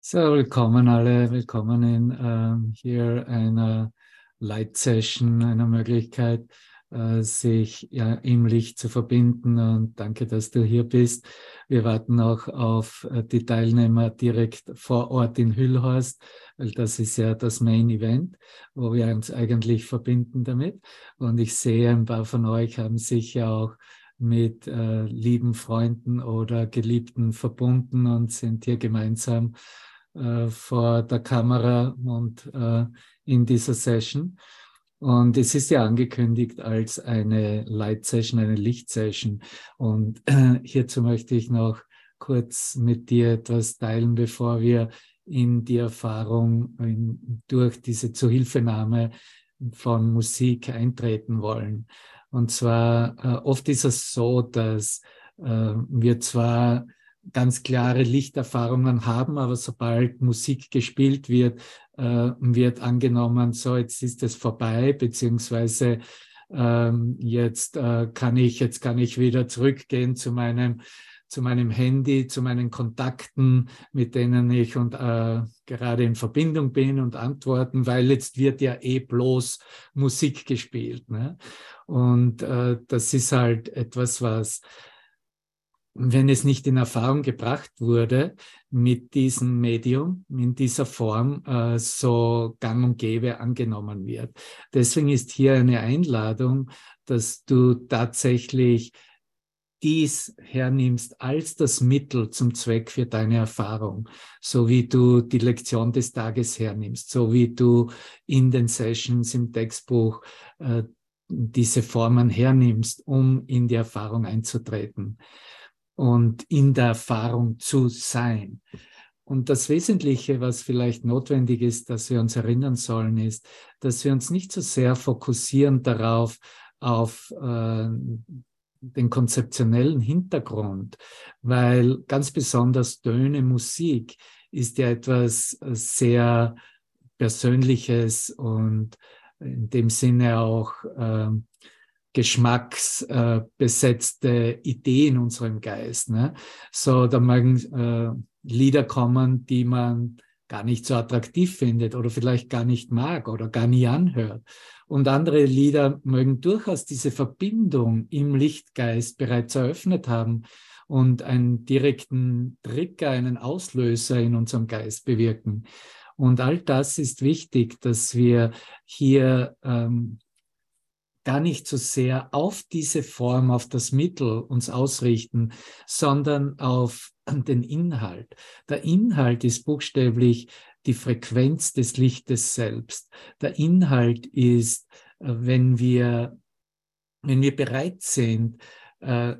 So, willkommen alle, willkommen in ähm, hier einer Light Session, einer Möglichkeit, äh, sich ja, im Licht zu verbinden. Und danke, dass du hier bist. Wir warten auch auf äh, die Teilnehmer direkt vor Ort in Hüllhorst, weil das ist ja das Main Event, wo wir uns eigentlich verbinden damit. Und ich sehe, ein paar von euch haben sich ja auch mit äh, lieben Freunden oder Geliebten verbunden und sind hier gemeinsam äh, vor der Kamera und äh, in dieser Session. Und es ist ja angekündigt als eine Light Session, eine Licht Session. Und äh, hierzu möchte ich noch kurz mit dir etwas teilen, bevor wir in die Erfahrung in, durch diese Zuhilfenahme von Musik eintreten wollen. Und zwar äh, oft ist es so, dass äh, wir zwar ganz klare Lichterfahrungen haben, aber sobald Musik gespielt wird, äh, wird angenommen, so jetzt ist es vorbei, beziehungsweise ähm, jetzt äh, kann ich, jetzt kann ich wieder zurückgehen zu meinem zu meinem Handy, zu meinen Kontakten, mit denen ich und äh, gerade in Verbindung bin und antworten, weil jetzt wird ja eh bloß Musik gespielt. Ne? Und äh, das ist halt etwas, was wenn es nicht in Erfahrung gebracht wurde, mit diesem Medium, in dieser Form, äh, so gang und gäbe angenommen wird. Deswegen ist hier eine Einladung, dass du tatsächlich dies hernimmst als das Mittel zum Zweck für deine Erfahrung, so wie du die Lektion des Tages hernimmst, so wie du in den Sessions im Textbuch äh, diese Formen hernimmst, um in die Erfahrung einzutreten und in der Erfahrung zu sein. Und das Wesentliche, was vielleicht notwendig ist, dass wir uns erinnern sollen, ist, dass wir uns nicht so sehr fokussieren darauf, auf äh, den konzeptionellen Hintergrund, weil ganz besonders Töne, Musik ist ja etwas sehr Persönliches und in dem Sinne auch äh, geschmacksbesetzte äh, Idee in unserem Geist. Ne? So, da mögen äh, Lieder kommen, die man gar nicht so attraktiv findet oder vielleicht gar nicht mag oder gar nie anhört. Und andere Lieder mögen durchaus diese Verbindung im Lichtgeist bereits eröffnet haben und einen direkten Trigger, einen Auslöser in unserem Geist bewirken. Und all das ist wichtig, dass wir hier ähm, gar nicht so sehr auf diese Form, auf das Mittel uns ausrichten, sondern auf den Inhalt. Der Inhalt ist buchstäblich die Frequenz des Lichtes selbst. Der Inhalt ist, äh, wenn wir, wenn wir bereit sind, äh,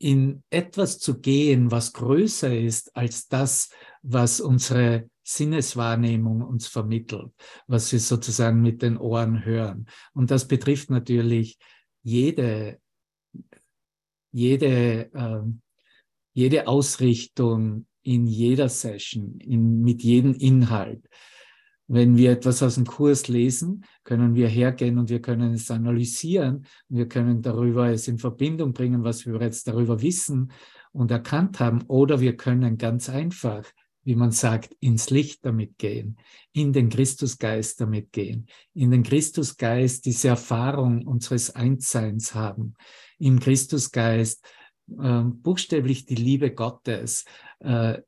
in etwas zu gehen, was größer ist als das, was unsere Sinneswahrnehmung uns vermittelt, was wir sozusagen mit den Ohren hören. Und das betrifft natürlich jede, jede, äh, jede Ausrichtung in jeder Session, in, mit jedem Inhalt. Wenn wir etwas aus dem Kurs lesen, können wir hergehen und wir können es analysieren. Wir können darüber es in Verbindung bringen, was wir bereits darüber wissen und erkannt haben. Oder wir können ganz einfach wie man sagt, ins Licht damit gehen, in den Christusgeist damit gehen, in den Christusgeist diese Erfahrung unseres Einsseins haben, im Christusgeist äh, buchstäblich die Liebe Gottes, äh,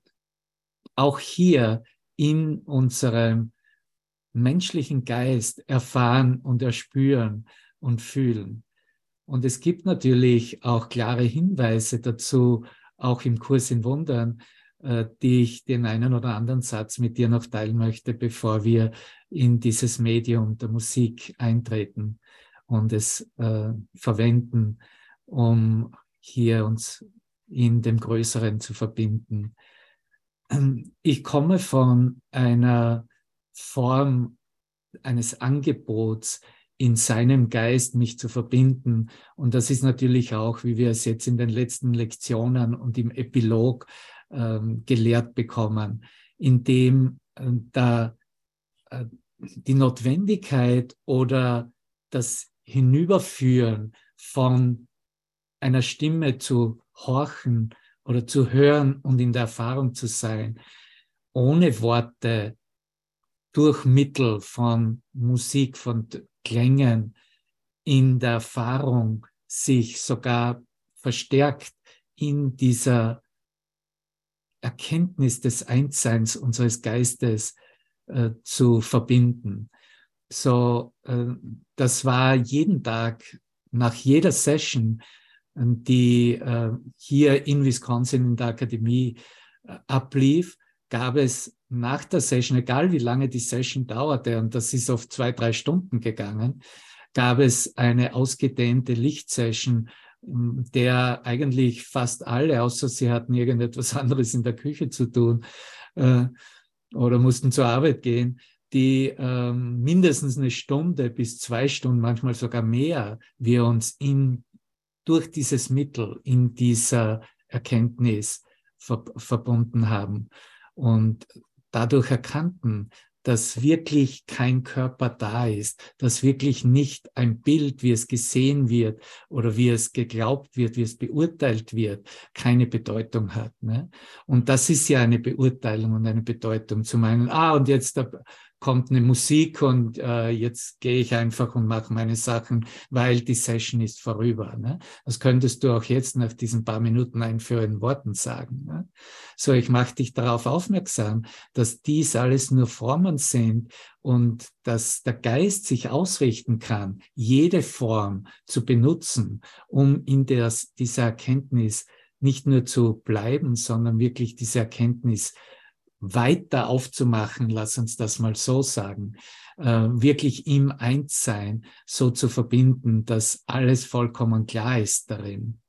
auch hier in unserem menschlichen Geist erfahren und erspüren und fühlen. Und es gibt natürlich auch klare Hinweise dazu, auch im Kurs in Wundern, äh, die ich den einen oder anderen Satz mit dir noch teilen möchte, bevor wir in dieses Medium der Musik eintreten und es äh, verwenden, um hier uns in dem Größeren zu verbinden. Ich komme von einer Form eines Angebots, in seinem Geist mich zu verbinden. Und das ist natürlich auch, wie wir es jetzt in den letzten Lektionen und im Epilog ähm, gelehrt bekommen, indem äh, da äh, die Notwendigkeit oder das Hinüberführen von einer Stimme zu horchen oder zu hören und in der Erfahrung zu sein, ohne Worte, durch Mittel von Musik, von Klängen, in der Erfahrung sich sogar verstärkt in dieser Erkenntnis des Einsseins unseres Geistes äh, zu verbinden. So, äh, das war jeden Tag, nach jeder Session, äh, die äh, hier in Wisconsin in der Akademie äh, ablief, gab es nach der Session, egal wie lange die Session dauerte, und das ist oft zwei, drei Stunden gegangen, gab es eine ausgedehnte Lichtsession, der eigentlich fast alle, außer sie hatten irgendetwas anderes in der Küche zu tun äh, oder mussten zur Arbeit gehen, die ähm, mindestens eine Stunde bis zwei Stunden, manchmal sogar mehr, wir uns in, durch dieses Mittel in dieser Erkenntnis ver verbunden haben und dadurch erkannten, dass wirklich kein Körper da ist, dass wirklich nicht ein Bild, wie es gesehen wird oder wie es geglaubt wird, wie es beurteilt wird, keine Bedeutung hat. Ne? Und das ist ja eine Beurteilung und eine Bedeutung zu meinen, ah, und jetzt kommt eine Musik und äh, jetzt gehe ich einfach und mache meine Sachen, weil die Session ist vorüber. Ne? Das könntest du auch jetzt nach diesen paar Minuten einführenden Worten sagen. Ne? So, ich mache dich darauf aufmerksam, dass dies alles nur Formen sind und dass der Geist sich ausrichten kann, jede Form zu benutzen, um in der, dieser Erkenntnis nicht nur zu bleiben, sondern wirklich diese Erkenntnis weiter aufzumachen, lass uns das mal so sagen, äh, wirklich im Einssein so zu verbinden, dass alles vollkommen klar ist darin.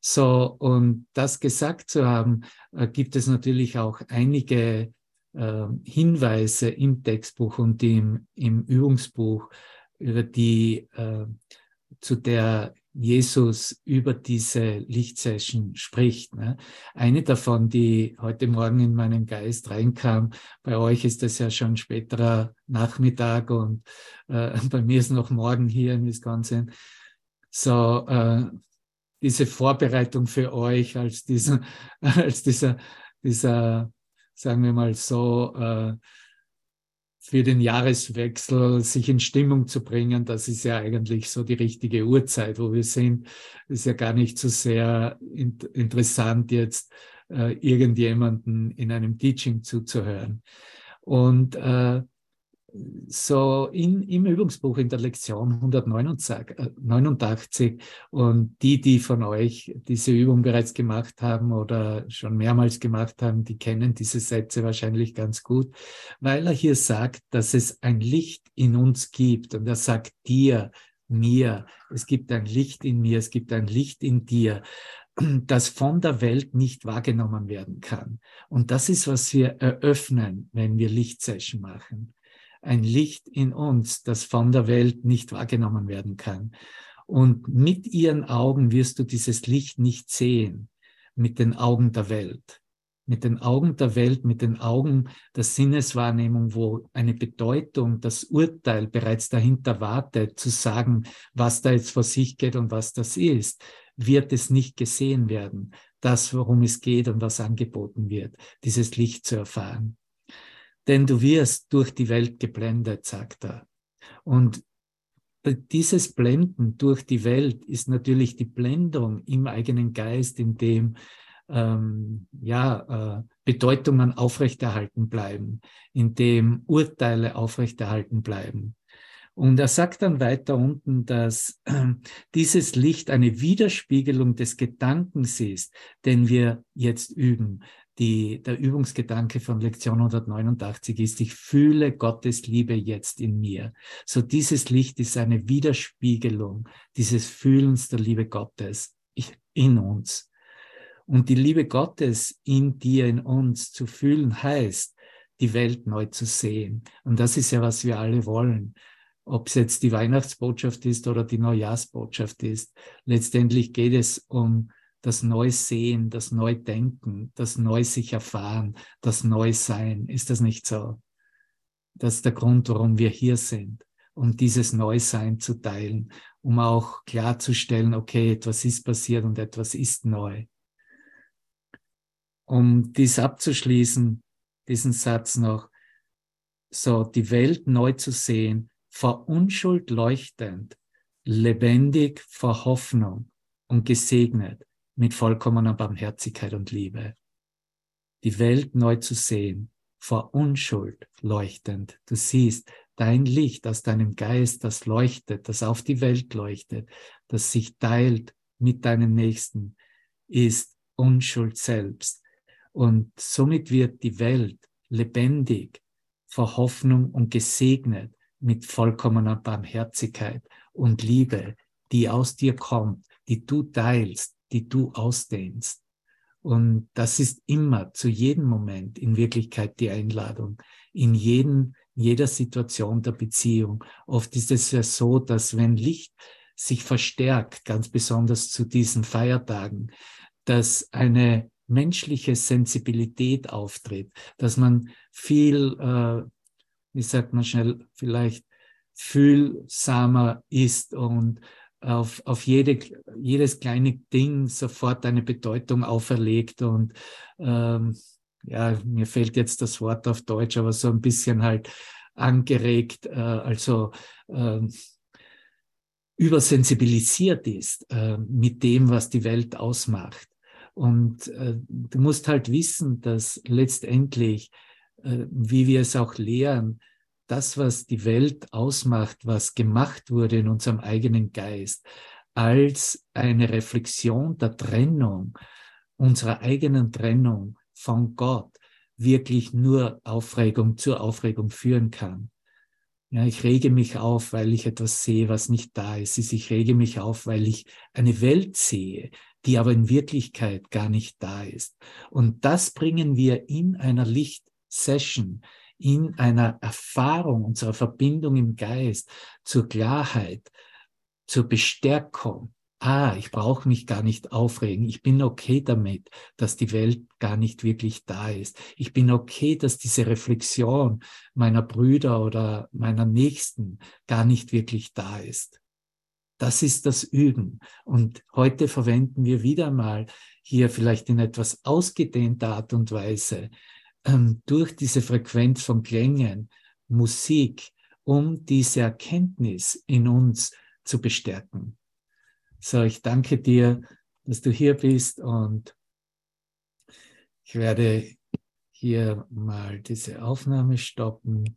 So, und das gesagt zu haben, äh, gibt es natürlich auch einige äh, Hinweise im Textbuch und im, im Übungsbuch, über die äh, zu der Jesus über diese Lichtsession spricht. Ne? Eine davon, die heute Morgen in meinen Geist reinkam, bei euch ist das ja schon späterer Nachmittag und äh, bei mir ist noch morgen hier in Wisconsin. So, äh, diese Vorbereitung für euch als dieser, als dieser, dieser, sagen wir mal so, äh, für den Jahreswechsel sich in Stimmung zu bringen, das ist ja eigentlich so die richtige Uhrzeit, wo wir sind. ist ja gar nicht so sehr in interessant, jetzt äh, irgendjemanden in einem Teaching zuzuhören. Und äh, so in, im Übungsbuch in der Lektion 189 und die, die von euch diese Übung bereits gemacht haben oder schon mehrmals gemacht haben, die kennen diese Sätze wahrscheinlich ganz gut, weil er hier sagt, dass es ein Licht in uns gibt. Und er sagt dir, mir, es gibt ein Licht in mir, es gibt ein Licht in dir, das von der Welt nicht wahrgenommen werden kann. Und das ist, was wir eröffnen, wenn wir Lichtsession machen ein Licht in uns, das von der Welt nicht wahrgenommen werden kann. Und mit ihren Augen wirst du dieses Licht nicht sehen, mit den Augen der Welt. Mit den Augen der Welt, mit den Augen der Sinneswahrnehmung, wo eine Bedeutung, das Urteil bereits dahinter wartet, zu sagen, was da jetzt vor sich geht und was das ist, wird es nicht gesehen werden. Das, worum es geht und was angeboten wird, dieses Licht zu erfahren denn du wirst durch die Welt geblendet, sagt er. Und dieses Blenden durch die Welt ist natürlich die Blendung im eigenen Geist, in dem ähm, ja, äh, Bedeutungen aufrechterhalten bleiben, in dem Urteile aufrechterhalten bleiben. Und er sagt dann weiter unten, dass äh, dieses Licht eine Widerspiegelung des Gedankens ist, den wir jetzt üben die, der Übungsgedanke von Lektion 189 ist, ich fühle Gottes Liebe jetzt in mir. So dieses Licht ist eine Widerspiegelung dieses Fühlens der Liebe Gottes in uns. Und die Liebe Gottes in dir, in uns zu fühlen, heißt, die Welt neu zu sehen. Und das ist ja, was wir alle wollen. Ob es jetzt die Weihnachtsbotschaft ist oder die Neujahrsbotschaft ist. Letztendlich geht es um das Neusehen, das Neudenken, das Neu sich erfahren, das Neusein. Ist das nicht so? Das ist der Grund, warum wir hier sind, um dieses Neusein zu teilen, um auch klarzustellen, okay, etwas ist passiert und etwas ist neu. um dies abzuschließen, diesen Satz noch, so die Welt neu zu sehen, vor Unschuld leuchtend, lebendig vor Hoffnung und gesegnet mit vollkommener Barmherzigkeit und Liebe. Die Welt neu zu sehen, vor Unschuld leuchtend. Du siehst dein Licht aus deinem Geist, das leuchtet, das auf die Welt leuchtet, das sich teilt mit deinem Nächsten, ist Unschuld selbst. Und somit wird die Welt lebendig vor Hoffnung und gesegnet mit vollkommener Barmherzigkeit und Liebe, die aus dir kommt, die du teilst, die du ausdehnst. Und das ist immer zu jedem Moment in Wirklichkeit die Einladung, in jeden, jeder Situation der Beziehung. Oft ist es ja so, dass wenn Licht sich verstärkt, ganz besonders zu diesen Feiertagen, dass eine menschliche Sensibilität auftritt, dass man viel, äh, wie sagt man schnell, vielleicht fühlsamer ist und auf, auf jede, jedes kleine Ding sofort eine Bedeutung auferlegt und ähm, ja, mir fällt jetzt das Wort auf Deutsch, aber so ein bisschen halt angeregt, äh, also äh, übersensibilisiert ist äh, mit dem, was die Welt ausmacht. Und äh, du musst halt wissen, dass letztendlich, wie wir es auch lehren, das, was die Welt ausmacht, was gemacht wurde in unserem eigenen Geist, als eine Reflexion der Trennung, unserer eigenen Trennung von Gott, wirklich nur Aufregung zur Aufregung führen kann. Ja, ich rege mich auf, weil ich etwas sehe, was nicht da ist. Ich rege mich auf, weil ich eine Welt sehe, die aber in Wirklichkeit gar nicht da ist. Und das bringen wir in einer Lichtsession, in einer Erfahrung unserer Verbindung im Geist zur Klarheit, zur Bestärkung. Ah, ich brauche mich gar nicht aufregen. Ich bin okay damit, dass die Welt gar nicht wirklich da ist. Ich bin okay, dass diese Reflexion meiner Brüder oder meiner Nächsten gar nicht wirklich da ist. Das ist das Üben. Und heute verwenden wir wieder mal hier vielleicht in etwas ausgedehnter Art und Weise ähm, durch diese Frequenz von Klängen, Musik, um diese Erkenntnis in uns zu bestärken. So, ich danke dir, dass du hier bist und ich werde hier mal diese Aufnahme stoppen.